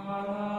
Himmel,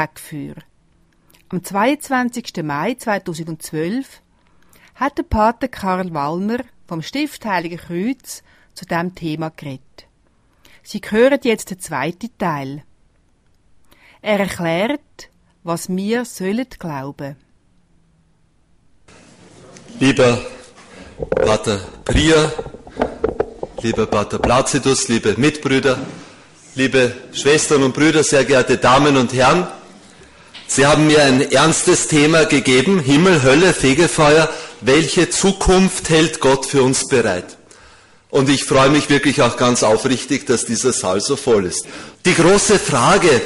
Fegfeuer. Am 22. Mai 2012 hat der Pater Karl Wallner vom Stift Heilige Kreuz zu diesem Thema geredet. Sie hören jetzt den zweiten Teil. Er erklärt, was wir sollen glauben. Lieber Pater Prier, lieber Pater Placidus, liebe Mitbrüder, liebe Schwestern und Brüder, sehr geehrte Damen und Herren, Sie haben mir ein ernstes Thema gegeben, Himmel, Hölle, Fegefeuer, welche Zukunft hält Gott für uns bereit? Und ich freue mich wirklich auch ganz aufrichtig, dass dieser Saal so voll ist. Die große Frage,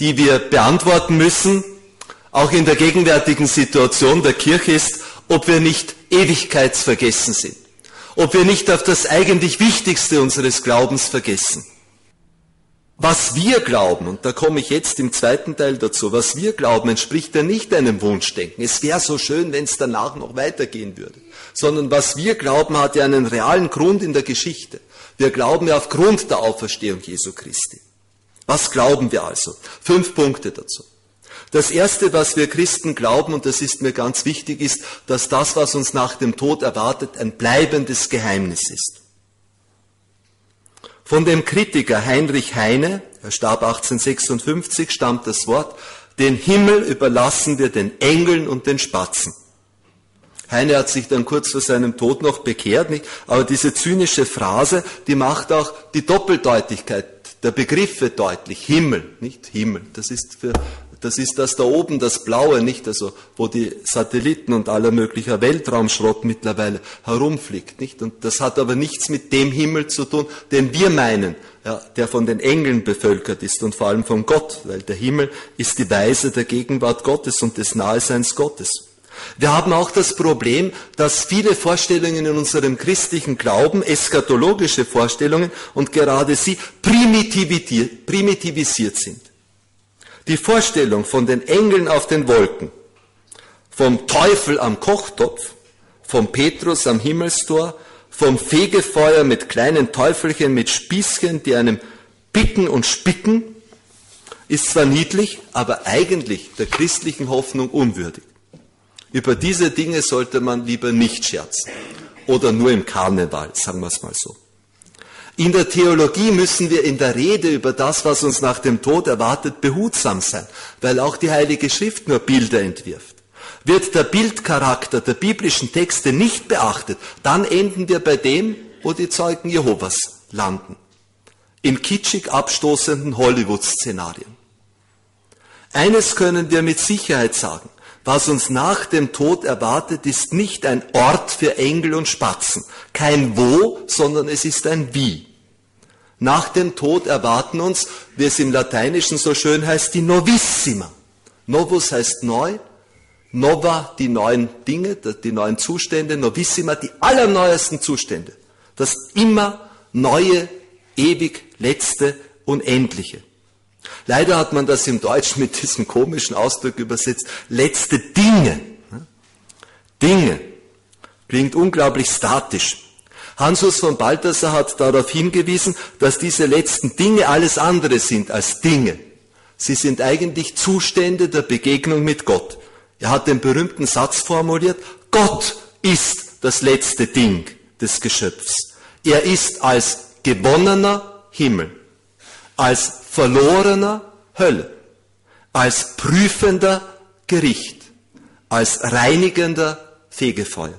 die wir beantworten müssen, auch in der gegenwärtigen Situation der Kirche ist, ob wir nicht ewigkeitsvergessen sind, ob wir nicht auf das eigentlich Wichtigste unseres Glaubens vergessen. Was wir glauben, und da komme ich jetzt im zweiten Teil dazu, was wir glauben, entspricht ja nicht einem Wunschdenken. Es wäre so schön, wenn es danach noch weitergehen würde. Sondern was wir glauben, hat ja einen realen Grund in der Geschichte. Wir glauben ja aufgrund der Auferstehung Jesu Christi. Was glauben wir also? Fünf Punkte dazu. Das erste, was wir Christen glauben, und das ist mir ganz wichtig, ist, dass das, was uns nach dem Tod erwartet, ein bleibendes Geheimnis ist. Von dem Kritiker Heinrich Heine, er starb 1856, stammt das Wort, den Himmel überlassen wir den Engeln und den Spatzen. Heine hat sich dann kurz vor seinem Tod noch bekehrt, nicht? aber diese zynische Phrase, die macht auch die Doppeldeutigkeit der Begriffe deutlich. Himmel, nicht Himmel. Das ist für das ist das da oben, das Blaue, nicht? Also, wo die Satelliten und aller möglicher Weltraumschrott mittlerweile herumfliegt, nicht? Und das hat aber nichts mit dem Himmel zu tun, den wir meinen, ja, der von den Engeln bevölkert ist und vor allem von Gott, weil der Himmel ist die Weise der Gegenwart Gottes und des Naheseins Gottes. Wir haben auch das Problem, dass viele Vorstellungen in unserem christlichen Glauben, eschatologische Vorstellungen und gerade sie primitivisiert sind. Die Vorstellung von den Engeln auf den Wolken, vom Teufel am Kochtopf, vom Petrus am Himmelstor, vom Fegefeuer mit kleinen Teufelchen mit Spießchen, die einem picken und spicken, ist zwar niedlich, aber eigentlich der christlichen Hoffnung unwürdig. Über diese Dinge sollte man lieber nicht scherzen. Oder nur im Karneval, sagen wir es mal so. In der Theologie müssen wir in der Rede über das, was uns nach dem Tod erwartet, behutsam sein, weil auch die Heilige Schrift nur Bilder entwirft. Wird der Bildcharakter der biblischen Texte nicht beachtet, dann enden wir bei dem, wo die Zeugen Jehovas landen. In kitschig abstoßenden Hollywood-Szenarien. Eines können wir mit Sicherheit sagen. Was uns nach dem Tod erwartet, ist nicht ein Ort für Engel und Spatzen. Kein Wo, sondern es ist ein Wie. Nach dem Tod erwarten uns, wie es im Lateinischen so schön heißt, die Novissima. Novus heißt neu, Nova die neuen Dinge, die neuen Zustände, Novissima die allerneuesten Zustände. Das immer neue, ewig letzte, unendliche. Leider hat man das im Deutschen mit diesem komischen Ausdruck übersetzt, letzte Dinge. Dinge klingt unglaublich statisch. Hansus von Balthasar hat darauf hingewiesen, dass diese letzten Dinge alles andere sind als Dinge. Sie sind eigentlich Zustände der Begegnung mit Gott. Er hat den berühmten Satz formuliert, Gott ist das letzte Ding des Geschöpfs. Er ist als gewonnener Himmel, als verlorener Hölle, als prüfender Gericht, als reinigender Fegefeuer.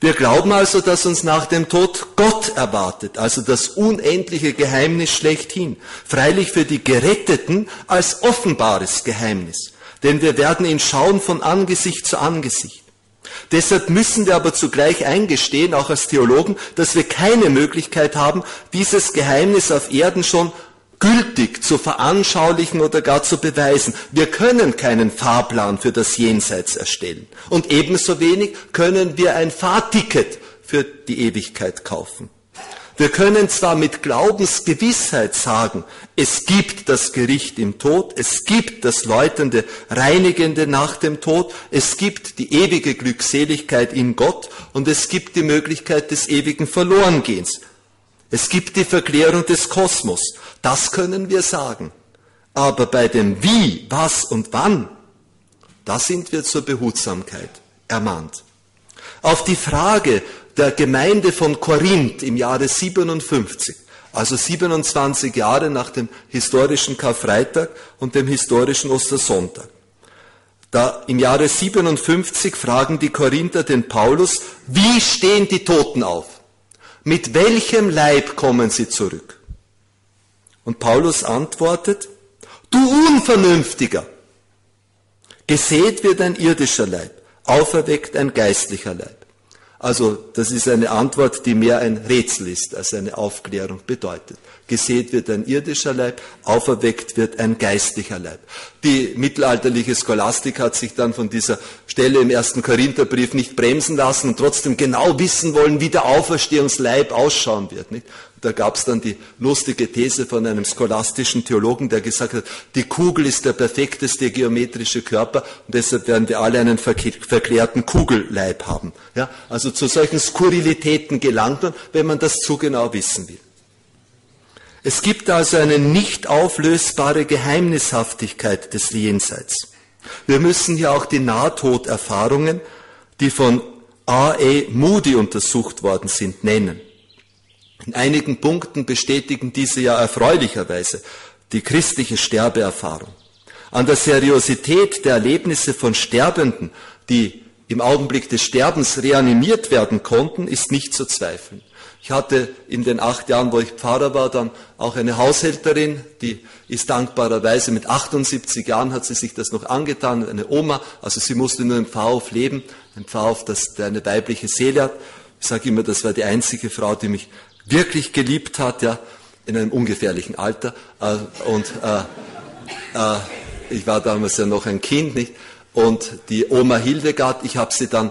Wir glauben also, dass uns nach dem Tod Gott erwartet, also das unendliche Geheimnis schlechthin. Freilich für die Geretteten als offenbares Geheimnis. Denn wir werden ihn schauen von Angesicht zu Angesicht. Deshalb müssen wir aber zugleich eingestehen, auch als Theologen, dass wir keine Möglichkeit haben, dieses Geheimnis auf Erden schon gültig zu veranschaulichen oder gar zu beweisen. Wir können keinen Fahrplan für das Jenseits erstellen. Und ebenso wenig können wir ein Fahrticket für die Ewigkeit kaufen. Wir können zwar mit Glaubensgewissheit sagen, es gibt das Gericht im Tod, es gibt das läutende, reinigende nach dem Tod, es gibt die ewige Glückseligkeit in Gott und es gibt die Möglichkeit des ewigen Verlorengehens. Es gibt die Verklärung des Kosmos. Das können wir sagen. Aber bei dem Wie, was und wann, da sind wir zur Behutsamkeit ermahnt. Auf die Frage der Gemeinde von Korinth im Jahre 57, also 27 Jahre nach dem historischen Karfreitag und dem historischen Ostersonntag. Da im Jahre 57 fragen die Korinther den Paulus, wie stehen die Toten auf? Mit welchem Leib kommen sie zurück? Und Paulus antwortet, du Unvernünftiger, gesät wird ein irdischer Leib, auferweckt ein geistlicher Leib. Also das ist eine Antwort, die mehr ein Rätsel ist, als eine Aufklärung bedeutet. Gesät wird ein irdischer Leib, auferweckt wird ein geistlicher Leib. Die mittelalterliche Scholastik hat sich dann von dieser Stelle im ersten Korintherbrief nicht bremsen lassen und trotzdem genau wissen wollen, wie der Auferstehungsleib ausschauen wird. Nicht? Da gab es dann die lustige These von einem scholastischen Theologen, der gesagt hat, die Kugel ist der perfekteste geometrische Körper und deshalb werden wir alle einen verklärten Kugelleib haben. Ja, also zu solchen Skurrilitäten gelangt man, wenn man das zu genau wissen will. Es gibt also eine nicht auflösbare Geheimnishaftigkeit des Jenseits. Wir müssen hier auch die Nahtoderfahrungen, die von A.E. Moody untersucht worden sind, nennen. In einigen Punkten bestätigen diese ja erfreulicherweise die christliche Sterbeerfahrung. An der Seriosität der Erlebnisse von Sterbenden, die im Augenblick des Sterbens reanimiert werden konnten, ist nicht zu zweifeln. Ich hatte in den acht Jahren, wo ich Pfarrer war, dann auch eine Haushälterin, die ist dankbarerweise mit 78 Jahren hat sie sich das noch angetan, eine Oma, also sie musste nur im Pfarrhof leben, ein Pfarrhof, das, der eine weibliche Seele hat. Ich sage immer, das war die einzige Frau, die mich wirklich geliebt hat, ja, in einem ungefährlichen Alter. Äh, und äh, äh, ich war damals ja noch ein Kind, nicht? Und die Oma Hildegard, ich habe sie dann,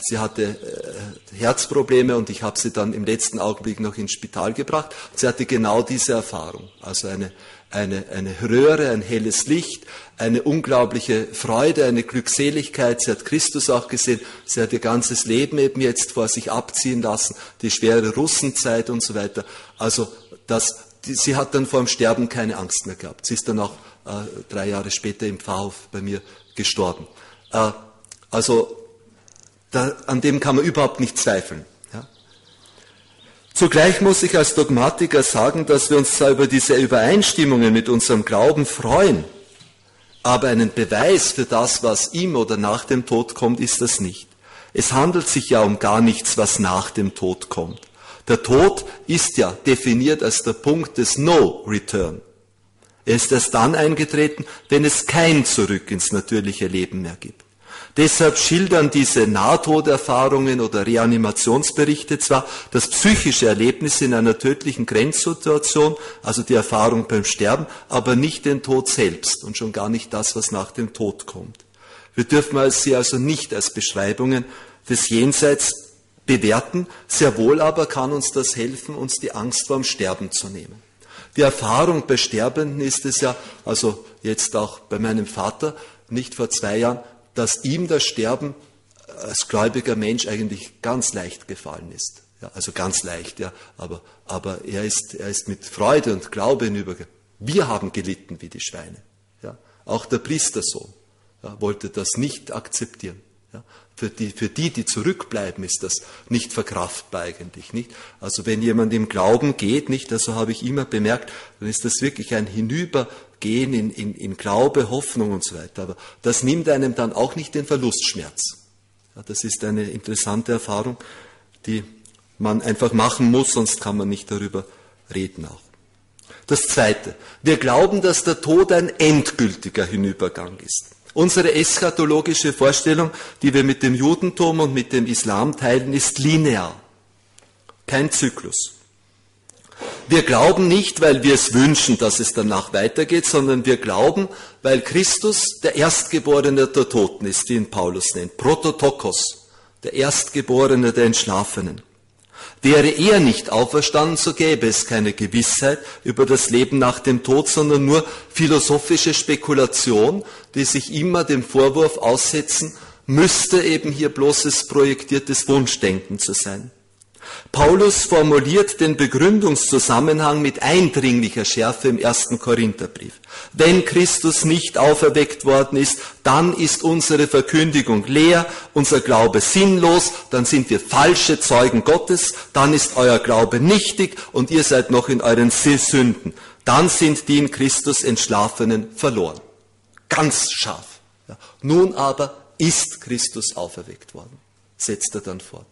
sie hatte äh, Herzprobleme und ich habe sie dann im letzten Augenblick noch ins Spital gebracht. Sie hatte genau diese Erfahrung, also eine eine, eine Röhre, ein helles Licht, eine unglaubliche Freude, eine Glückseligkeit. Sie hat Christus auch gesehen. Sie hat ihr ganzes Leben eben jetzt vor sich abziehen lassen, die schwere Russenzeit und so weiter. Also das, die, sie hat dann vor dem Sterben keine Angst mehr gehabt. Sie ist dann auch äh, drei Jahre später im Pfarrhof bei mir gestorben. Äh, also da, an dem kann man überhaupt nicht zweifeln. Zugleich muss ich als Dogmatiker sagen, dass wir uns zwar über diese Übereinstimmungen mit unserem Glauben freuen, aber einen Beweis für das, was im oder nach dem Tod kommt, ist das nicht. Es handelt sich ja um gar nichts, was nach dem Tod kommt. Der Tod ist ja definiert als der Punkt des No Return. Er ist erst dann eingetreten, wenn es kein Zurück ins natürliche Leben mehr gibt. Deshalb schildern diese Nahtoderfahrungen oder Reanimationsberichte zwar das psychische Erlebnis in einer tödlichen Grenzsituation, also die Erfahrung beim Sterben, aber nicht den Tod selbst und schon gar nicht das, was nach dem Tod kommt. Wir dürfen sie also nicht als Beschreibungen des Jenseits bewerten, sehr wohl aber kann uns das helfen, uns die Angst vorm Sterben zu nehmen. Die Erfahrung bei Sterbenden ist es ja, also jetzt auch bei meinem Vater, nicht vor zwei Jahren, dass ihm das Sterben als gläubiger Mensch eigentlich ganz leicht gefallen ist. Ja, also ganz leicht, ja, aber, aber er, ist, er ist mit Freude und Glaube hinübergegangen. Wir haben gelitten wie die Schweine. Ja. Auch der Priestersohn ja, wollte das nicht akzeptieren. Ja. Für, die, für die, die zurückbleiben, ist das nicht verkraftbar eigentlich. Nicht? Also wenn jemand im Glauben geht, nicht, also habe ich immer bemerkt, dann ist das wirklich ein Hinüber gehen in, in, in Glaube, Hoffnung und so weiter. Aber das nimmt einem dann auch nicht den Verlustschmerz. Ja, das ist eine interessante Erfahrung, die man einfach machen muss, sonst kann man nicht darüber reden auch. Das Zweite. Wir glauben, dass der Tod ein endgültiger Hinübergang ist. Unsere eschatologische Vorstellung, die wir mit dem Judentum und mit dem Islam teilen, ist linear. Kein Zyklus. Wir glauben nicht, weil wir es wünschen, dass es danach weitergeht, sondern wir glauben, weil Christus der Erstgeborene der Toten ist, wie ihn Paulus nennt. Prototokos, der Erstgeborene der Entschlafenen. Wäre er nicht auferstanden, so gäbe es keine Gewissheit über das Leben nach dem Tod, sondern nur philosophische Spekulation, die sich immer dem Vorwurf aussetzen, müsste eben hier bloßes projektiertes Wunschdenken zu sein. Paulus formuliert den Begründungszusammenhang mit eindringlicher Schärfe im ersten Korintherbrief. Wenn Christus nicht auferweckt worden ist, dann ist unsere Verkündigung leer, unser Glaube sinnlos, dann sind wir falsche Zeugen Gottes, dann ist euer Glaube nichtig und ihr seid noch in euren Sünden. Dann sind die in Christus Entschlafenen verloren. Ganz scharf. Nun aber ist Christus auferweckt worden, setzt er dann fort.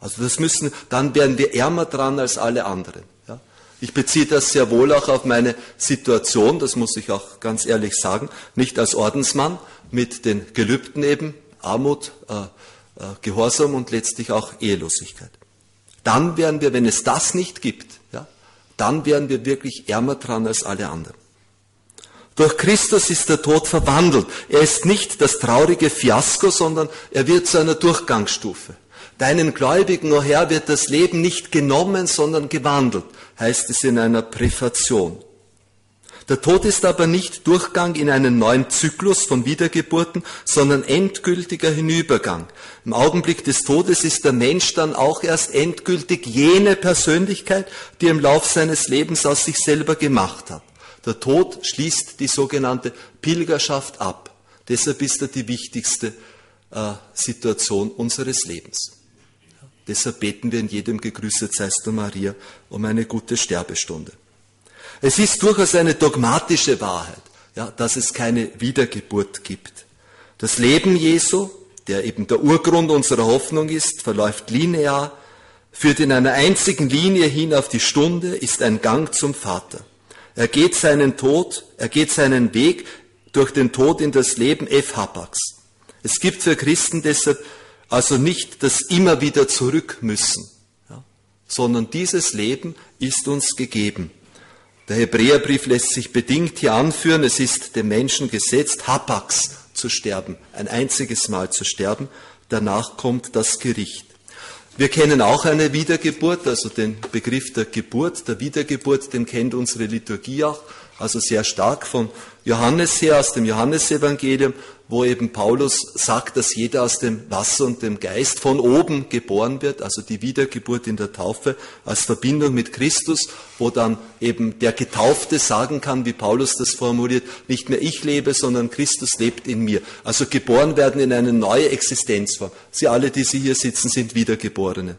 Also das müssen, dann wären wir ärmer dran als alle anderen. Ja? Ich beziehe das sehr wohl auch auf meine Situation, das muss ich auch ganz ehrlich sagen, nicht als Ordensmann mit den Gelübden eben, Armut, äh, äh, Gehorsam und letztlich auch Ehelosigkeit. Dann wären wir, wenn es das nicht gibt, ja, dann wären wir wirklich ärmer dran als alle anderen. Durch Christus ist der Tod verwandelt. Er ist nicht das traurige Fiasko, sondern er wird zu einer Durchgangsstufe. Deinen Gläubigen, o oh Herr, wird das Leben nicht genommen, sondern gewandelt, heißt es in einer Präfation. Der Tod ist aber nicht Durchgang in einen neuen Zyklus von Wiedergeburten, sondern endgültiger Hinübergang. Im Augenblick des Todes ist der Mensch dann auch erst endgültig jene Persönlichkeit, die im Lauf seines Lebens aus sich selber gemacht hat. Der Tod schließt die sogenannte Pilgerschaft ab. Deshalb ist er die wichtigste äh, Situation unseres Lebens. Deshalb beten wir in jedem Gegrüßet seist du Maria um eine gute Sterbestunde. Es ist durchaus eine dogmatische Wahrheit, ja, dass es keine Wiedergeburt gibt. Das Leben Jesu, der eben der Urgrund unserer Hoffnung ist, verläuft linear, führt in einer einzigen Linie hin auf die Stunde, ist ein Gang zum Vater. Er geht seinen Tod, er geht seinen Weg durch den Tod in das Leben F. Hapax. Es gibt für Christen deshalb also nicht das immer wieder zurück müssen, ja, sondern dieses Leben ist uns gegeben. Der Hebräerbrief lässt sich bedingt hier anführen, es ist dem Menschen gesetzt, Hapax zu sterben, ein einziges Mal zu sterben, danach kommt das Gericht. Wir kennen auch eine Wiedergeburt, also den Begriff der Geburt, der Wiedergeburt, den kennt unsere Liturgie auch, also sehr stark von Johannes her, aus dem Johannesevangelium, wo eben Paulus sagt, dass jeder aus dem Wasser und dem Geist von oben geboren wird, also die Wiedergeburt in der Taufe als Verbindung mit Christus, wo dann eben der Getaufte sagen kann, wie Paulus das formuliert, nicht mehr ich lebe, sondern Christus lebt in mir. Also geboren werden in eine neue Existenzform. Sie alle, die Sie hier sitzen, sind Wiedergeborene.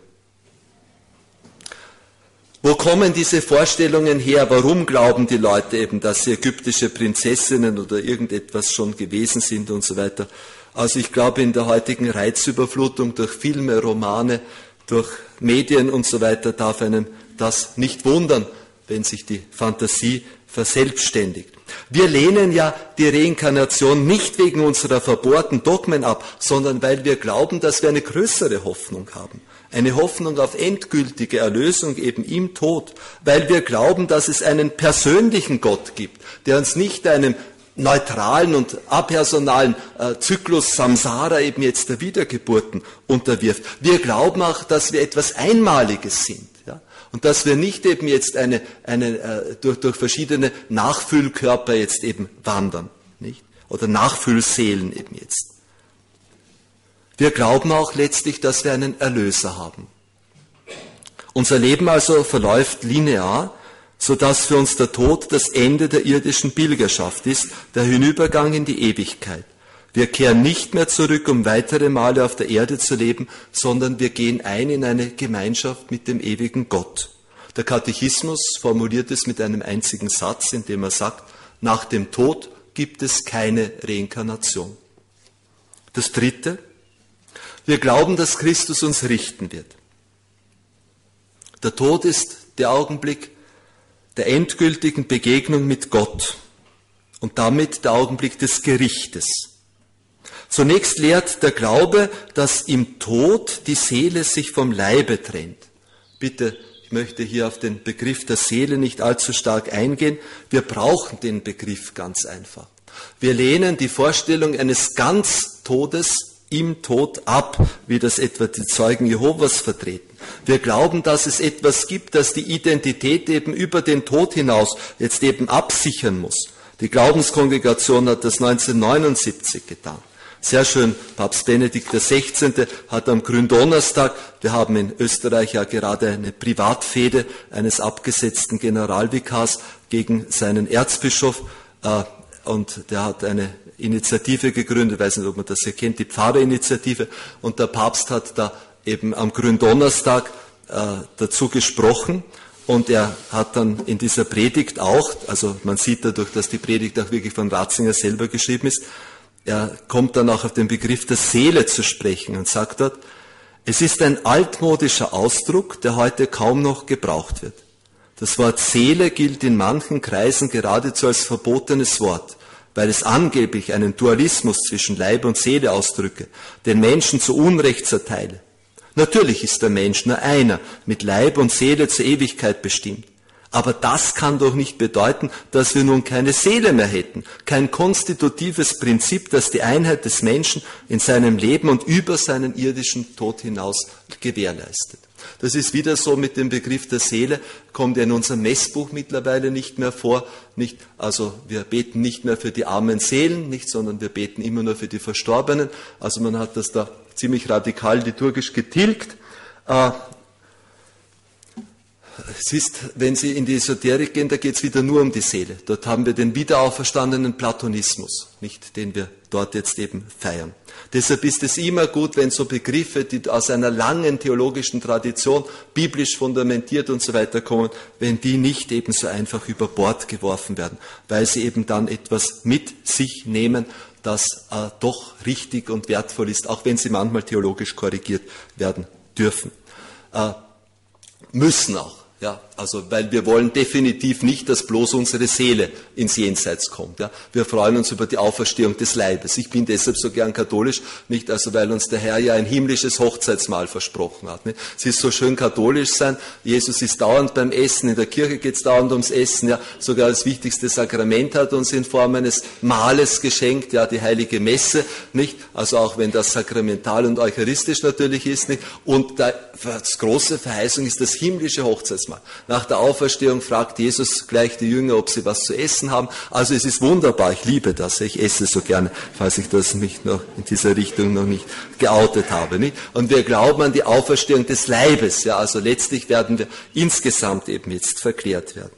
Wo kommen diese Vorstellungen her? Warum glauben die Leute eben, dass sie ägyptische Prinzessinnen oder irgendetwas schon gewesen sind und so weiter? Also ich glaube, in der heutigen Reizüberflutung durch Filme, Romane, durch Medien und so weiter darf einem das nicht wundern, wenn sich die Fantasie verselbstständigt. Wir lehnen ja die Reinkarnation nicht wegen unserer verbohrten Dogmen ab, sondern weil wir glauben, dass wir eine größere Hoffnung haben eine Hoffnung auf endgültige Erlösung eben im Tod, weil wir glauben, dass es einen persönlichen Gott gibt, der uns nicht einem neutralen und apersonalen äh, Zyklus Samsara eben jetzt der Wiedergeburten unterwirft. Wir glauben auch, dass wir etwas Einmaliges sind. Ja? Und dass wir nicht eben jetzt eine, eine, äh, durch, durch verschiedene Nachfüllkörper jetzt eben wandern. Nicht? Oder Nachfüllseelen eben jetzt. Wir glauben auch letztlich, dass wir einen Erlöser haben. Unser Leben also verläuft linear, so dass für uns der Tod das Ende der irdischen Pilgerschaft ist, der Hinübergang in die Ewigkeit. Wir kehren nicht mehr zurück, um weitere Male auf der Erde zu leben, sondern wir gehen ein in eine Gemeinschaft mit dem ewigen Gott. Der Katechismus formuliert es mit einem einzigen Satz, in dem er sagt, Nach dem Tod gibt es keine Reinkarnation. Das Dritte, wir glauben, dass Christus uns richten wird. Der Tod ist der Augenblick der endgültigen Begegnung mit Gott und damit der Augenblick des Gerichtes. Zunächst lehrt der Glaube, dass im Tod die Seele sich vom Leibe trennt. Bitte, ich möchte hier auf den Begriff der Seele nicht allzu stark eingehen. Wir brauchen den Begriff ganz einfach. Wir lehnen die Vorstellung eines Ganztodes im Tod ab, wie das etwa die Zeugen Jehovas vertreten. Wir glauben, dass es etwas gibt, das die Identität eben über den Tod hinaus jetzt eben absichern muss. Die Glaubenskongregation hat das 1979 getan. Sehr schön, Papst Benedikt XVI. hat am Gründonnerstag, wir haben in Österreich ja gerade eine Privatfehde eines abgesetzten Generalvikars gegen seinen Erzbischof, äh, und der hat eine Initiative gegründet, ich weiß nicht, ob man das hier kennt, die Pfarrerinitiative, und der Papst hat da eben am Gründonnerstag äh, dazu gesprochen, und er hat dann in dieser Predigt auch, also man sieht dadurch, dass die Predigt auch wirklich von Ratzinger selber geschrieben ist, er kommt dann auch auf den Begriff der Seele zu sprechen und sagt dort, es ist ein altmodischer Ausdruck, der heute kaum noch gebraucht wird. Das Wort Seele gilt in manchen Kreisen geradezu als verbotenes Wort, weil es angeblich einen Dualismus zwischen Leib und Seele ausdrücke, den Menschen zu Unrecht zerteile. Natürlich ist der Mensch nur einer, mit Leib und Seele zur Ewigkeit bestimmt. Aber das kann doch nicht bedeuten, dass wir nun keine Seele mehr hätten, kein konstitutives Prinzip, das die Einheit des Menschen in seinem Leben und über seinen irdischen Tod hinaus gewährleistet. Das ist wieder so mit dem Begriff der Seele, kommt ja in unserem Messbuch mittlerweile nicht mehr vor. Nicht, also wir beten nicht mehr für die armen Seelen, nicht, sondern wir beten immer nur für die Verstorbenen. Also man hat das da ziemlich radikal liturgisch getilgt. Es ist, wenn Sie in die Esoterik gehen, da geht es wieder nur um die Seele. Dort haben wir den wiederauferstandenen Platonismus, nicht den wir dort jetzt eben feiern. Deshalb ist es immer gut, wenn so Begriffe, die aus einer langen theologischen Tradition, biblisch fundamentiert und so weiter kommen, wenn die nicht eben so einfach über Bord geworfen werden, weil sie eben dann etwas mit sich nehmen, das äh, doch richtig und wertvoll ist, auch wenn sie manchmal theologisch korrigiert werden dürfen. Äh, müssen auch. Ja, also, weil wir wollen definitiv nicht, dass bloß unsere Seele ins Jenseits kommt. Ja. Wir freuen uns über die Auferstehung des Leibes. Ich bin deshalb so gern katholisch, nicht also, weil uns der Herr ja ein himmlisches Hochzeitsmahl versprochen hat. Nicht? Es ist so schön katholisch sein. Jesus ist dauernd beim Essen. In der Kirche geht es dauernd ums Essen. Ja. Sogar das wichtigste Sakrament hat uns in Form eines Mahles geschenkt. Ja, die heilige Messe. Nicht? Also auch wenn das sakramental und eucharistisch natürlich ist. Nicht? Und da, das große Verheißung ist das himmlische Hochzeitsmahl. Nach der Auferstehung fragt Jesus gleich die Jünger, ob sie was zu essen haben. Also es ist wunderbar, ich liebe das, ich esse so gerne, falls ich das mich noch in dieser Richtung noch nicht geoutet habe. Nicht? Und wir glauben an die Auferstehung des Leibes. Ja, also letztlich werden wir insgesamt eben jetzt verklärt werden.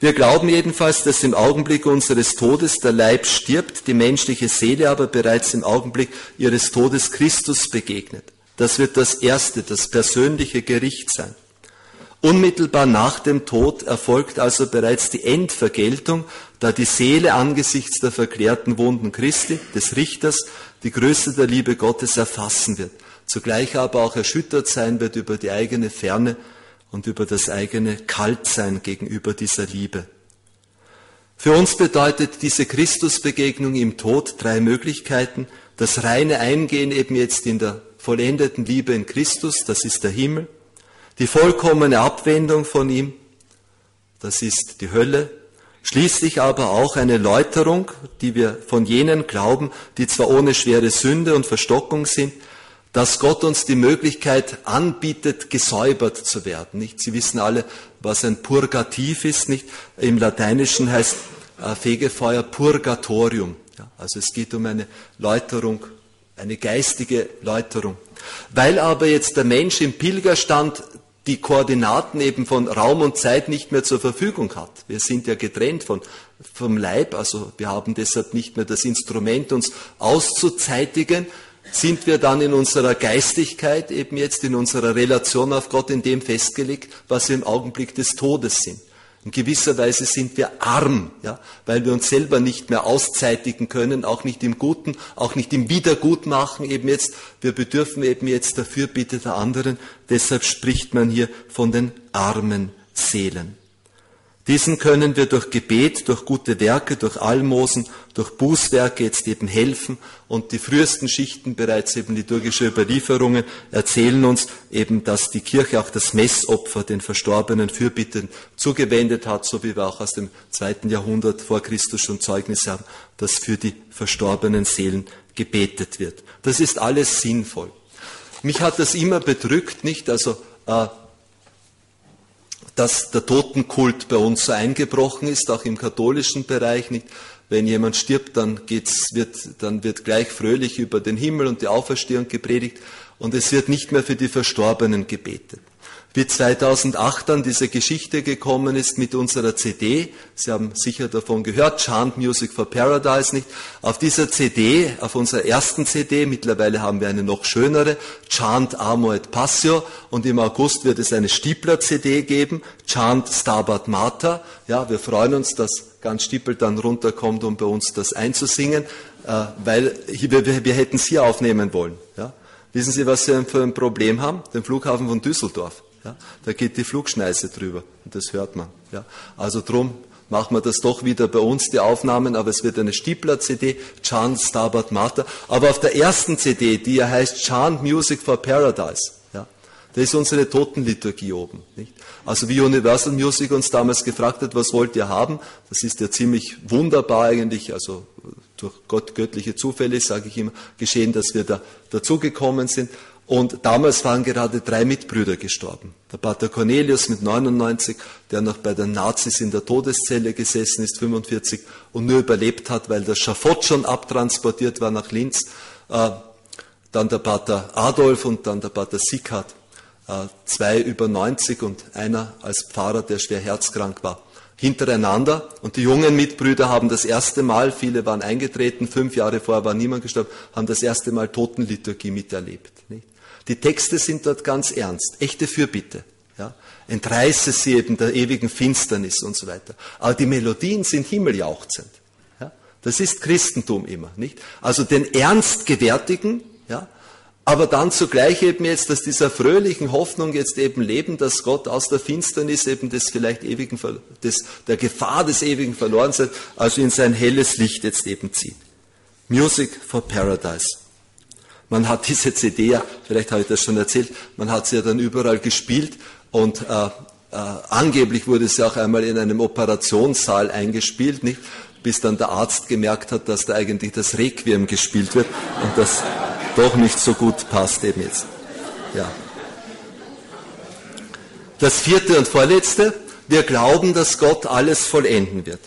Wir glauben jedenfalls, dass im Augenblick unseres Todes der Leib stirbt, die menschliche Seele aber bereits im Augenblick ihres Todes Christus begegnet. Das wird das erste, das persönliche Gericht sein. Unmittelbar nach dem Tod erfolgt also bereits die Endvergeltung, da die Seele angesichts der verklärten Wunden Christi, des Richters, die Größe der Liebe Gottes erfassen wird, zugleich aber auch erschüttert sein wird über die eigene Ferne und über das eigene Kaltsein gegenüber dieser Liebe. Für uns bedeutet diese Christusbegegnung im Tod drei Möglichkeiten. Das reine Eingehen eben jetzt in der vollendeten Liebe in Christus, das ist der Himmel die vollkommene Abwendung von ihm, das ist die Hölle, schließlich aber auch eine Läuterung, die wir von jenen glauben, die zwar ohne schwere Sünde und Verstockung sind, dass Gott uns die Möglichkeit anbietet, gesäubert zu werden. Nicht? Sie wissen alle, was ein Purgativ ist. Nicht? Im Lateinischen heißt äh, Fegefeuer Purgatorium. Ja, also es geht um eine Läuterung, eine geistige Läuterung. Weil aber jetzt der Mensch im Pilgerstand die Koordinaten eben von Raum und Zeit nicht mehr zur Verfügung hat. Wir sind ja getrennt von, vom Leib, also wir haben deshalb nicht mehr das Instrument, uns auszuzeitigen, sind wir dann in unserer Geistigkeit, eben jetzt in unserer Relation auf Gott in dem festgelegt, was wir im Augenblick des Todes sind. In gewisser Weise sind wir arm, ja, weil wir uns selber nicht mehr auszeitigen können, auch nicht im Guten, auch nicht im Wiedergutmachen eben jetzt. Wir bedürfen eben jetzt der Fürbitte der anderen. Deshalb spricht man hier von den armen Seelen. Diesen können wir durch Gebet, durch gute Werke, durch Almosen, durch Bußwerke jetzt eben helfen. Und die frühesten Schichten, bereits eben liturgische Überlieferungen, erzählen uns eben, dass die Kirche auch das Messopfer den verstorbenen Fürbitten zugewendet hat, so wie wir auch aus dem zweiten Jahrhundert vor Christus schon Zeugnisse haben, dass für die verstorbenen Seelen gebetet wird. Das ist alles sinnvoll. Mich hat das immer bedrückt, nicht? Also, äh, dass der Totenkult bei uns so eingebrochen ist, auch im katholischen Bereich nicht. Wenn jemand stirbt, dann, geht's, wird, dann wird gleich fröhlich über den Himmel und die Auferstehung gepredigt und es wird nicht mehr für die Verstorbenen gebetet wie 2008 dann diese Geschichte gekommen ist mit unserer CD. Sie haben sicher davon gehört, Chant Music for Paradise, nicht? Auf dieser CD, auf unserer ersten CD, mittlerweile haben wir eine noch schönere, Chant Amo et Passio, und im August wird es eine Stiepler-CD geben, Chant Stabat Mater. Ja, wir freuen uns, dass ganz Stiepel dann runterkommt, um bei uns das einzusingen, äh, weil wir, wir hätten es hier aufnehmen wollen. Ja? Wissen Sie, was Sie für ein Problem haben? Den Flughafen von Düsseldorf. Ja, da geht die Flugschneise drüber und das hört man. Ja. Also drum machen wir das doch wieder bei uns, die Aufnahmen, aber es wird eine Stiepler-CD, Chant Stabat Mater. Aber auf der ersten CD, die ja heißt Chant Music for Paradise, ja, da ist unsere Totenliturgie oben. Nicht? Also wie Universal Music uns damals gefragt hat, was wollt ihr haben? Das ist ja ziemlich wunderbar eigentlich, also durch Gott göttliche Zufälle, sage ich immer, geschehen, dass wir da dazugekommen sind. Und damals waren gerade drei Mitbrüder gestorben. Der Pater Cornelius mit 99, der noch bei den Nazis in der Todeszelle gesessen ist, 45, und nur überlebt hat, weil das Schafott schon abtransportiert war nach Linz. Äh, dann der Pater Adolf und dann der Pater Sickhardt. Äh, zwei über 90 und einer als Pfarrer, der schwer herzkrank war. Hintereinander. Und die jungen Mitbrüder haben das erste Mal, viele waren eingetreten, fünf Jahre vorher war niemand gestorben, haben das erste Mal Totenliturgie miterlebt. Nicht? Die Texte sind dort ganz ernst, echte Fürbitte. Ja? Entreiße sie eben der ewigen Finsternis und so weiter. Aber die Melodien sind himmeljauchzend. Ja? Das ist Christentum immer, nicht? Also den Ernst gewärtigen, ja? aber dann zugleich eben jetzt, dass dieser fröhlichen Hoffnung jetzt eben leben, dass Gott aus der Finsternis eben des vielleicht ewigen, des, der Gefahr des ewigen Verlorenseins, also in sein helles Licht jetzt eben zieht. Music for Paradise. Man hat diese CD ja, vielleicht habe ich das schon erzählt, man hat sie ja dann überall gespielt und äh, äh, angeblich wurde sie auch einmal in einem Operationssaal eingespielt, nicht? bis dann der Arzt gemerkt hat, dass da eigentlich das Requiem gespielt wird und das doch nicht so gut passt eben jetzt. Ja. Das vierte und vorletzte, wir glauben, dass Gott alles vollenden wird.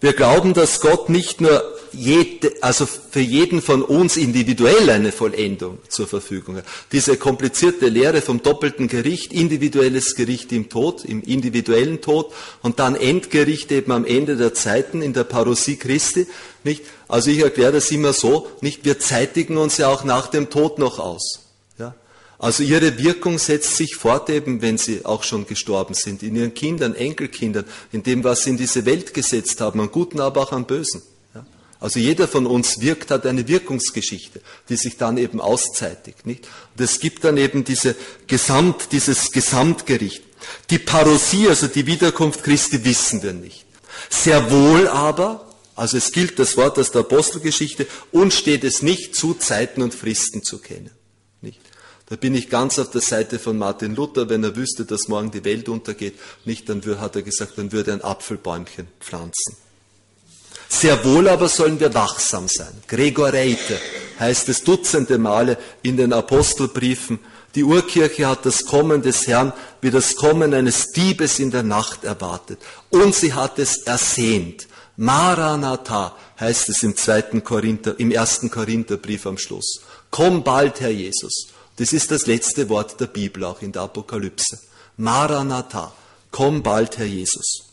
Wir glauben, dass Gott nicht nur jede, also für jeden von uns individuell eine Vollendung zur Verfügung hat. Diese komplizierte Lehre vom doppelten Gericht, individuelles Gericht im Tod, im individuellen Tod und dann Endgericht eben am Ende der Zeiten in der Parousie Christi, nicht? Also ich erkläre das immer so, nicht? Wir zeitigen uns ja auch nach dem Tod noch aus. Also ihre Wirkung setzt sich fort eben, wenn sie auch schon gestorben sind, in ihren Kindern, Enkelkindern, in dem, was sie in diese Welt gesetzt haben, an Guten, aber auch an Bösen. Also jeder von uns wirkt, hat eine Wirkungsgeschichte, die sich dann eben auszeitigt. Nicht? Und es gibt dann eben diese Gesamt, dieses Gesamtgericht. Die Parosie, also die Wiederkunft Christi, wissen wir nicht. Sehr wohl aber, also es gilt das Wort aus der Apostelgeschichte, uns steht es nicht zu, Zeiten und Fristen zu kennen. Da bin ich ganz auf der Seite von Martin Luther, wenn er wüsste, dass morgen die Welt untergeht. Nicht, dann hat er gesagt, dann würde er ein Apfelbäumchen pflanzen. Sehr wohl aber sollen wir wachsam sein. Gregor Reite heißt es dutzende Male in den Apostelbriefen. Die Urkirche hat das Kommen des Herrn wie das Kommen eines Diebes in der Nacht erwartet. Und sie hat es ersehnt. Maranatha heißt es im zweiten Korinther, im ersten Korintherbrief am Schluss. Komm bald, Herr Jesus. Das ist das letzte Wort der Bibel, auch in der Apokalypse. Maranatha, komm bald, Herr Jesus.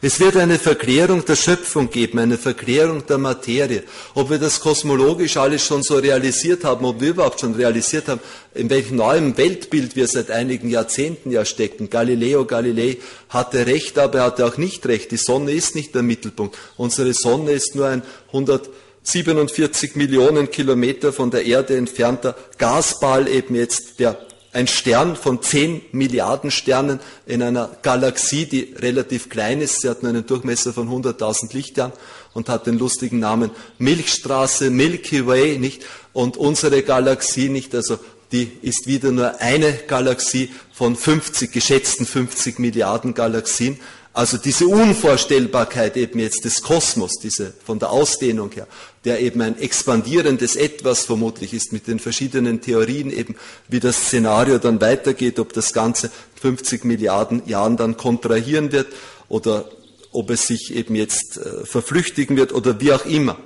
Es wird eine Verklärung der Schöpfung geben, eine Verklärung der Materie. Ob wir das kosmologisch alles schon so realisiert haben, ob wir überhaupt schon realisiert haben, in welchem neuen Weltbild wir seit einigen Jahrzehnten ja stecken. Galileo Galilei hatte recht, aber er hatte auch nicht recht. Die Sonne ist nicht der Mittelpunkt. Unsere Sonne ist nur ein 147 Millionen Kilometer von der Erde entfernter Gasball eben jetzt, der ein Stern von 10 Milliarden Sternen in einer Galaxie, die relativ klein ist. Sie hat nur einen Durchmesser von 100.000 Lichtjahren und hat den lustigen Namen Milchstraße, Milky Way, nicht? Und unsere Galaxie nicht, also die ist wieder nur eine Galaxie von 50, geschätzten 50 Milliarden Galaxien. Also diese Unvorstellbarkeit eben jetzt des Kosmos, diese von der Ausdehnung her, der eben ein expandierendes Etwas vermutlich ist mit den verschiedenen Theorien eben, wie das Szenario dann weitergeht, ob das Ganze 50 Milliarden Jahren dann kontrahieren wird oder ob es sich eben jetzt äh, verflüchtigen wird oder wie auch immer.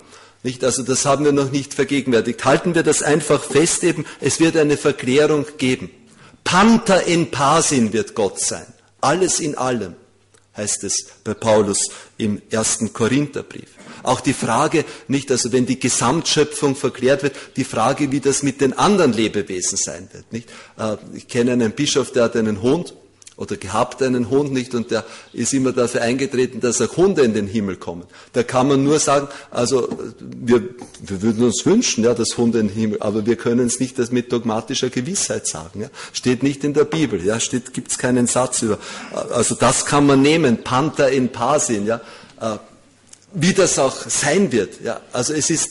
Nicht? Also das haben wir noch nicht vergegenwärtigt. Halten wir das einfach fest eben, es wird eine Verklärung geben. Panther in Pasin wird Gott sein. Alles in allem heißt es bei Paulus im ersten Korintherbrief. Auch die Frage, nicht, also wenn die Gesamtschöpfung verklärt wird, die Frage, wie das mit den anderen Lebewesen sein wird, nicht? Äh, ich kenne einen Bischof, der hat einen Hund oder gehabt einen Hund nicht und der ist immer dafür eingetreten, dass auch Hunde in den Himmel kommen. Da kann man nur sagen, also wir, wir würden uns wünschen, ja, dass Hunde in den Himmel, aber wir können es nicht mit dogmatischer Gewissheit sagen. Ja. Steht nicht in der Bibel, ja, steht, gibt es keinen Satz über. Also das kann man nehmen, Panther in Pasin, ja, äh, wie das auch sein wird. Ja. Also es ist,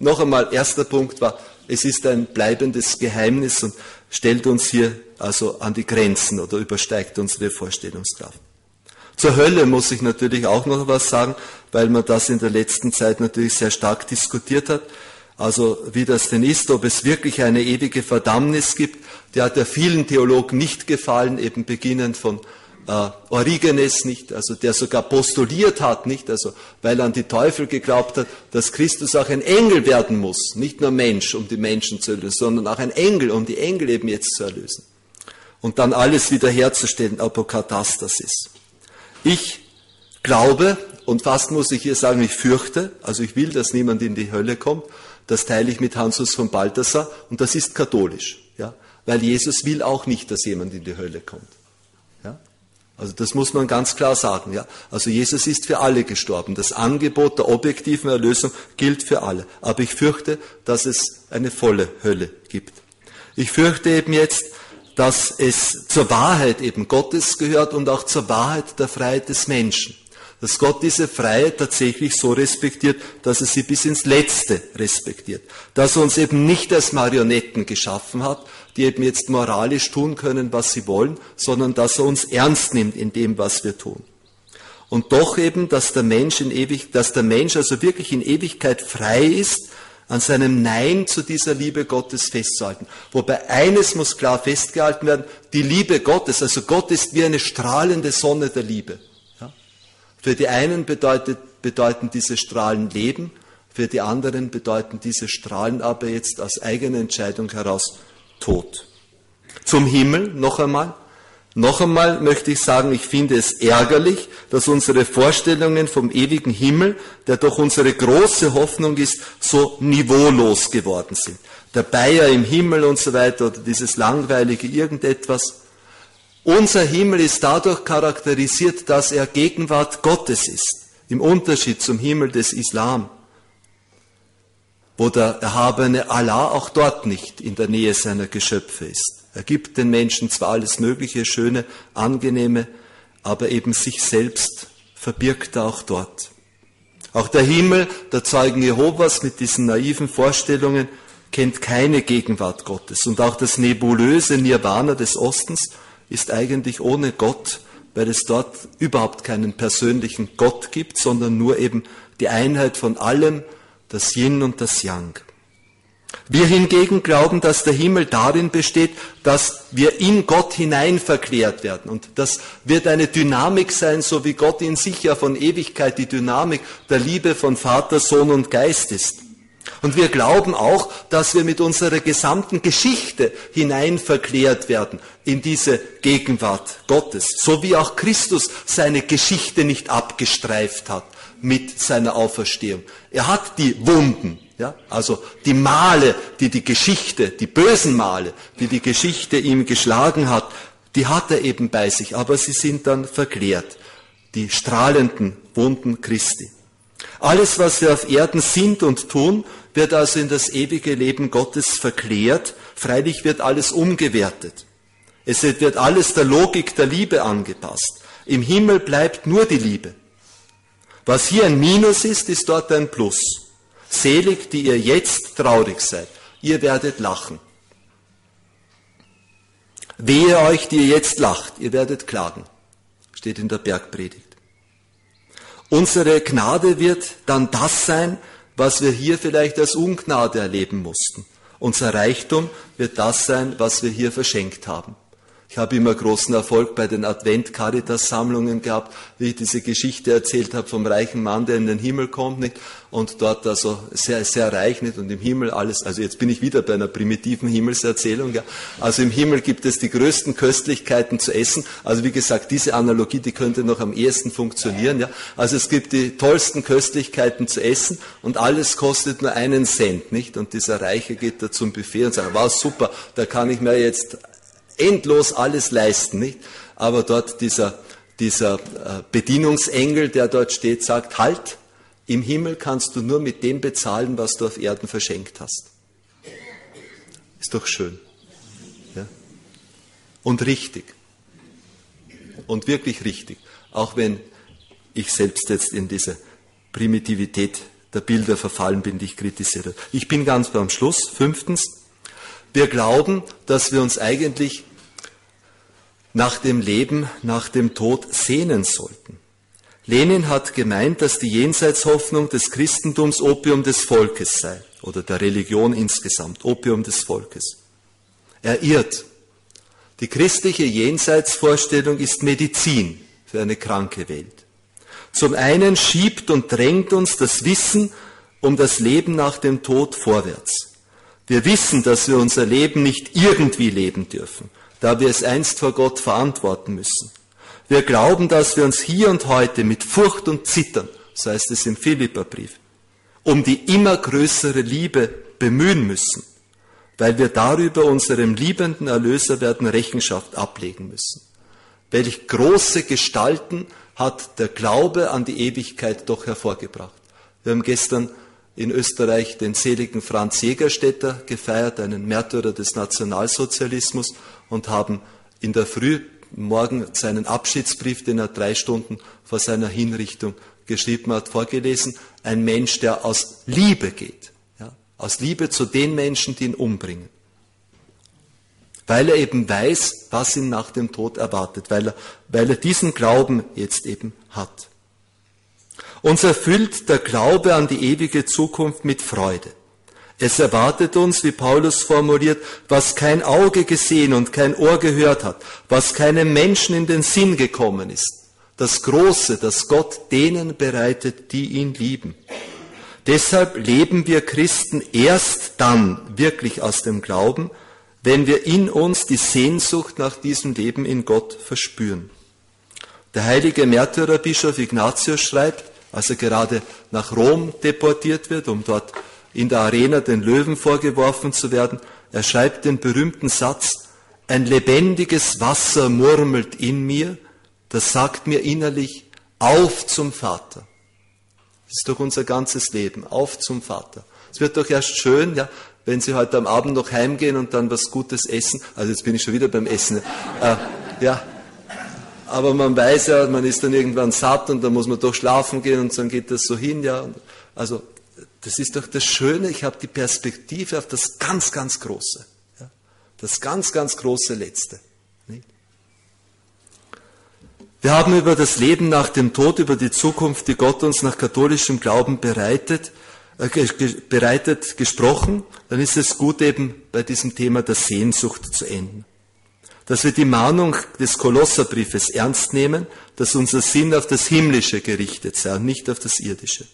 noch einmal, erster Punkt war, es ist ein bleibendes Geheimnis und stellt uns hier also an die Grenzen oder übersteigt unsere Vorstellungskraft. Zur Hölle muss ich natürlich auch noch was sagen, weil man das in der letzten Zeit natürlich sehr stark diskutiert hat. Also wie das denn ist, ob es wirklich eine ewige Verdammnis gibt, der hat ja vielen Theologen nicht gefallen, eben beginnend von äh, Origenes nicht, also der sogar postuliert hat, nicht, also weil er an die Teufel geglaubt hat, dass Christus auch ein Engel werden muss, nicht nur Mensch, um die Menschen zu erlösen, sondern auch ein Engel, um die Engel eben jetzt zu erlösen. Und dann alles wiederherzustellen, Apokatastasis. Ich glaube, und fast muss ich hier sagen, ich fürchte, also ich will, dass niemand in die Hölle kommt, das teile ich mit Hansus von Balthasar, und das ist katholisch, ja, weil Jesus will auch nicht, dass jemand in die Hölle kommt. Also das muss man ganz klar sagen. Ja? Also Jesus ist für alle gestorben. Das Angebot der objektiven Erlösung gilt für alle. Aber ich fürchte, dass es eine volle Hölle gibt. Ich fürchte eben jetzt, dass es zur Wahrheit eben Gottes gehört und auch zur Wahrheit der Freiheit des Menschen. Dass Gott diese Freiheit tatsächlich so respektiert, dass er sie bis ins Letzte respektiert. Dass er uns eben nicht als Marionetten geschaffen hat, die eben jetzt moralisch tun können, was sie wollen, sondern dass er uns ernst nimmt in dem, was wir tun. Und doch eben, dass der Mensch in ewig, dass der Mensch also wirklich in Ewigkeit frei ist, an seinem Nein zu dieser Liebe Gottes festzuhalten. Wobei eines muss klar festgehalten werden, die Liebe Gottes, also Gott ist wie eine strahlende Sonne der Liebe. Für die einen bedeutet, bedeuten diese Strahlen Leben, für die anderen bedeuten diese Strahlen aber jetzt aus eigener Entscheidung heraus Tod. Zum Himmel noch einmal. Noch einmal möchte ich sagen, ich finde es ärgerlich, dass unsere Vorstellungen vom ewigen Himmel, der doch unsere große Hoffnung ist, so niveaulos geworden sind. Der Bayer im Himmel und so weiter oder dieses langweilige irgendetwas. Unser Himmel ist dadurch charakterisiert, dass er Gegenwart Gottes ist, im Unterschied zum Himmel des Islam wo der erhabene Allah auch dort nicht in der Nähe seiner Geschöpfe ist. Er gibt den Menschen zwar alles Mögliche, Schöne, Angenehme, aber eben sich selbst verbirgt er auch dort. Auch der Himmel der Zeugen Jehovas mit diesen naiven Vorstellungen kennt keine Gegenwart Gottes. Und auch das nebulöse Nirvana des Ostens ist eigentlich ohne Gott, weil es dort überhaupt keinen persönlichen Gott gibt, sondern nur eben die Einheit von allem, das Yin und das Yang. Wir hingegen glauben, dass der Himmel darin besteht, dass wir in Gott hinein verklärt werden. Und das wird eine Dynamik sein, so wie Gott in sich ja von Ewigkeit die Dynamik der Liebe von Vater, Sohn und Geist ist. Und wir glauben auch, dass wir mit unserer gesamten Geschichte hinein verklärt werden in diese Gegenwart Gottes, so wie auch Christus seine Geschichte nicht abgestreift hat mit seiner Auferstehung. Er hat die Wunden, ja, also die Male, die die Geschichte, die bösen Male, die die Geschichte ihm geschlagen hat, die hat er eben bei sich, aber sie sind dann verklärt. Die strahlenden Wunden Christi. Alles, was wir auf Erden sind und tun, wird also in das ewige Leben Gottes verklärt. Freilich wird alles umgewertet. Es wird alles der Logik der Liebe angepasst. Im Himmel bleibt nur die Liebe. Was hier ein Minus ist, ist dort ein Plus. Selig, die ihr jetzt traurig seid. Ihr werdet lachen. Wehe euch, die ihr jetzt lacht. Ihr werdet klagen. Steht in der Bergpredigt. Unsere Gnade wird dann das sein, was wir hier vielleicht als Ungnade erleben mussten. Unser Reichtum wird das sein, was wir hier verschenkt haben. Ich habe immer großen Erfolg bei den Advent-Caritas-Sammlungen gehabt, wie ich diese Geschichte erzählt habe vom reichen Mann, der in den Himmel kommt, nicht? Und dort also sehr, sehr reich, nicht? Und im Himmel alles, also jetzt bin ich wieder bei einer primitiven Himmelserzählung, ja. Also im Himmel gibt es die größten Köstlichkeiten zu essen. Also wie gesagt, diese Analogie, die könnte noch am ehesten funktionieren, ja. Also es gibt die tollsten Köstlichkeiten zu essen und alles kostet nur einen Cent, nicht? Und dieser Reiche geht da zum Buffet und sagt, wow, super, da kann ich mir jetzt endlos alles leisten, nicht? Aber dort dieser, dieser äh, Bedienungsengel, der dort steht, sagt, halt, im Himmel kannst du nur mit dem bezahlen, was du auf Erden verschenkt hast. Ist doch schön. Ja? Und richtig. Und wirklich richtig. Auch wenn ich selbst jetzt in diese Primitivität der Bilder verfallen bin, die ich kritisiere. Ich bin ganz beim Schluss. Fünftens, wir glauben, dass wir uns eigentlich nach dem Leben, nach dem Tod sehnen sollten. Lenin hat gemeint, dass die Jenseitshoffnung des Christentums Opium des Volkes sei oder der Religion insgesamt, Opium des Volkes. Er irrt. Die christliche Jenseitsvorstellung ist Medizin für eine kranke Welt. Zum einen schiebt und drängt uns das Wissen um das Leben nach dem Tod vorwärts. Wir wissen, dass wir unser Leben nicht irgendwie leben dürfen, da wir es einst vor Gott verantworten müssen. Wir glauben, dass wir uns hier und heute mit Furcht und Zittern, so heißt es im Philipperbrief, um die immer größere Liebe bemühen müssen, weil wir darüber unserem liebenden Erlöser werden Rechenschaft ablegen müssen. Welch große Gestalten hat der Glaube an die Ewigkeit doch hervorgebracht. Wir haben gestern in Österreich den seligen Franz Jägerstätter gefeiert, einen Märtyrer des Nationalsozialismus, und haben in der Früh morgen seinen Abschiedsbrief, den er drei Stunden vor seiner Hinrichtung geschrieben hat, vorgelesen. Ein Mensch, der aus Liebe geht, ja, aus Liebe zu den Menschen, die ihn umbringen. Weil er eben weiß, was ihn nach dem Tod erwartet, weil er, weil er diesen Glauben jetzt eben hat. Uns erfüllt der Glaube an die ewige Zukunft mit Freude. Es erwartet uns, wie Paulus formuliert, was kein Auge gesehen und kein Ohr gehört hat, was keinem Menschen in den Sinn gekommen ist. Das Große, das Gott denen bereitet, die ihn lieben. Deshalb leben wir Christen erst dann wirklich aus dem Glauben, wenn wir in uns die Sehnsucht nach diesem Leben in Gott verspüren. Der heilige Märtyrerbischof Ignatius schreibt, als er gerade nach Rom deportiert wird, um dort in der Arena den Löwen vorgeworfen zu werden. Er schreibt den berühmten Satz, ein lebendiges Wasser murmelt in mir, das sagt mir innerlich, auf zum Vater. Das ist doch unser ganzes Leben, auf zum Vater. Es wird doch erst schön, ja, wenn Sie heute am Abend noch heimgehen und dann was Gutes essen. Also jetzt bin ich schon wieder beim Essen. Äh, ja, aber man weiß ja, man ist dann irgendwann satt und dann muss man doch schlafen gehen und dann geht das so hin, ja. Also das ist doch das Schöne, ich habe die Perspektive auf das ganz, ganz Große. Ja? Das ganz, ganz große Letzte. Wir haben über das Leben nach dem Tod, über die Zukunft, die Gott uns nach katholischem Glauben bereitet, äh, bereitet gesprochen. Dann ist es gut eben bei diesem Thema der Sehnsucht zu enden dass wir die Mahnung des Kolosserbriefes ernst nehmen, dass unser Sinn auf das Himmlische gerichtet sei und nicht auf das Irdische.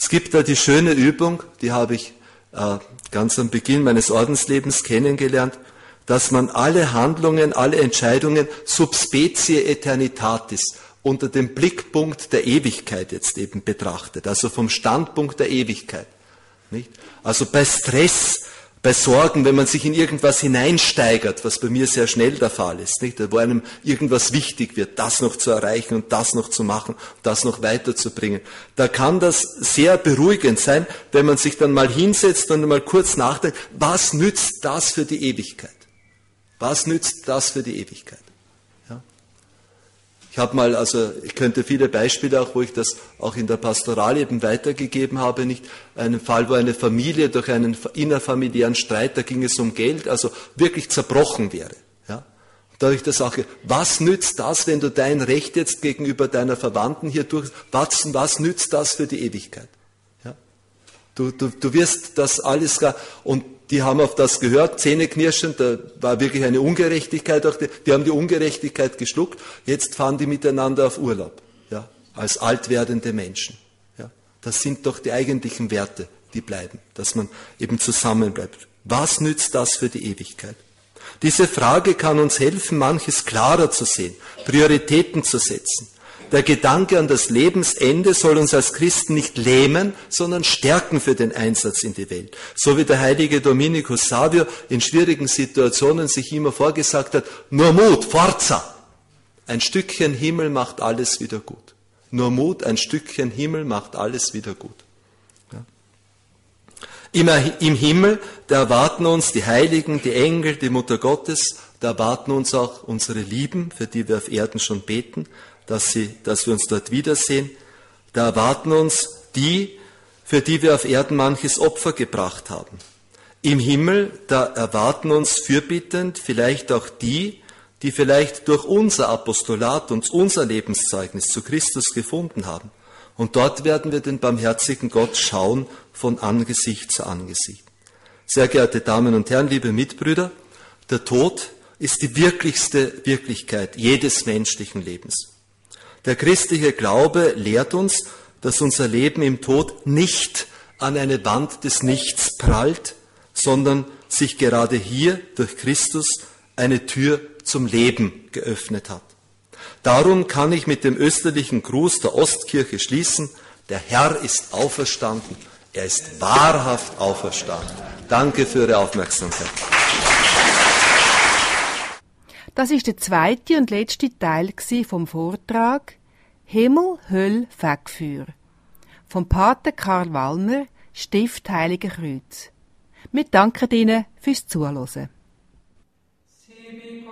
Es gibt da die schöne Übung, die habe ich äh, ganz am Beginn meines Ordenslebens kennengelernt, dass man alle Handlungen, alle Entscheidungen subspecie eternitatis unter dem Blickpunkt der Ewigkeit jetzt eben betrachtet, also vom Standpunkt der Ewigkeit. Nicht? Also bei Stress, bei Sorgen, wenn man sich in irgendwas hineinsteigert, was bei mir sehr schnell der Fall ist, nicht? wo einem irgendwas wichtig wird, das noch zu erreichen und das noch zu machen, das noch weiterzubringen, da kann das sehr beruhigend sein, wenn man sich dann mal hinsetzt und mal kurz nachdenkt, was nützt das für die Ewigkeit? Was nützt das für die Ewigkeit? Ich habe mal, also ich könnte viele Beispiele auch, wo ich das auch in der Pastoral eben weitergegeben habe, nicht einen Fall, wo eine Familie durch einen innerfamiliären Streit, da ging es um Geld, also wirklich zerbrochen wäre. Ja? Da habe ich das auch, was nützt das, wenn du dein Recht jetzt gegenüber deiner Verwandten hier durch, was, was nützt das für die Ewigkeit? Du, du, du wirst das alles, und die haben auf das gehört, zähneknirschend, da war wirklich eine Ungerechtigkeit, auch die, die haben die Ungerechtigkeit geschluckt, jetzt fahren die miteinander auf Urlaub, ja, als alt werdende Menschen. Ja. Das sind doch die eigentlichen Werte, die bleiben, dass man eben zusammenbleibt. Was nützt das für die Ewigkeit? Diese Frage kann uns helfen, manches klarer zu sehen, Prioritäten zu setzen. Der Gedanke an das Lebensende soll uns als Christen nicht lähmen, sondern stärken für den Einsatz in die Welt. So wie der heilige Dominikus Savio in schwierigen Situationen sich immer vorgesagt hat, nur Mut, Forza! Ein Stückchen Himmel macht alles wieder gut. Nur Mut, ein Stückchen Himmel macht alles wieder gut. Im Himmel, da erwarten uns die Heiligen, die Engel, die Mutter Gottes, da erwarten uns auch unsere Lieben, für die wir auf Erden schon beten dass, sie, dass wir uns dort wiedersehen. Da erwarten uns die, für die wir auf Erden manches Opfer gebracht haben. Im Himmel, da erwarten uns fürbittend vielleicht auch die, die vielleicht durch unser Apostolat und unser Lebenszeugnis zu Christus gefunden haben. Und dort werden wir den barmherzigen Gott schauen von Angesicht zu Angesicht. Sehr geehrte Damen und Herren, liebe Mitbrüder, der Tod ist die wirklichste Wirklichkeit jedes menschlichen Lebens. Der christliche Glaube lehrt uns, dass unser Leben im Tod nicht an eine Wand des Nichts prallt, sondern sich gerade hier durch Christus eine Tür zum Leben geöffnet hat. Darum kann ich mit dem österlichen Gruß der Ostkirche schließen, der Herr ist auferstanden, er ist wahrhaft auferstanden. Danke für Ihre Aufmerksamkeit. Das ist der zweite und letzte Teil vom Vortrag Himmel, Höll, Fegfeuer vom Pater Karl Wallner, Stift Heilige Kreuz. Wir danken Ihnen fürs Zuhören. Sibi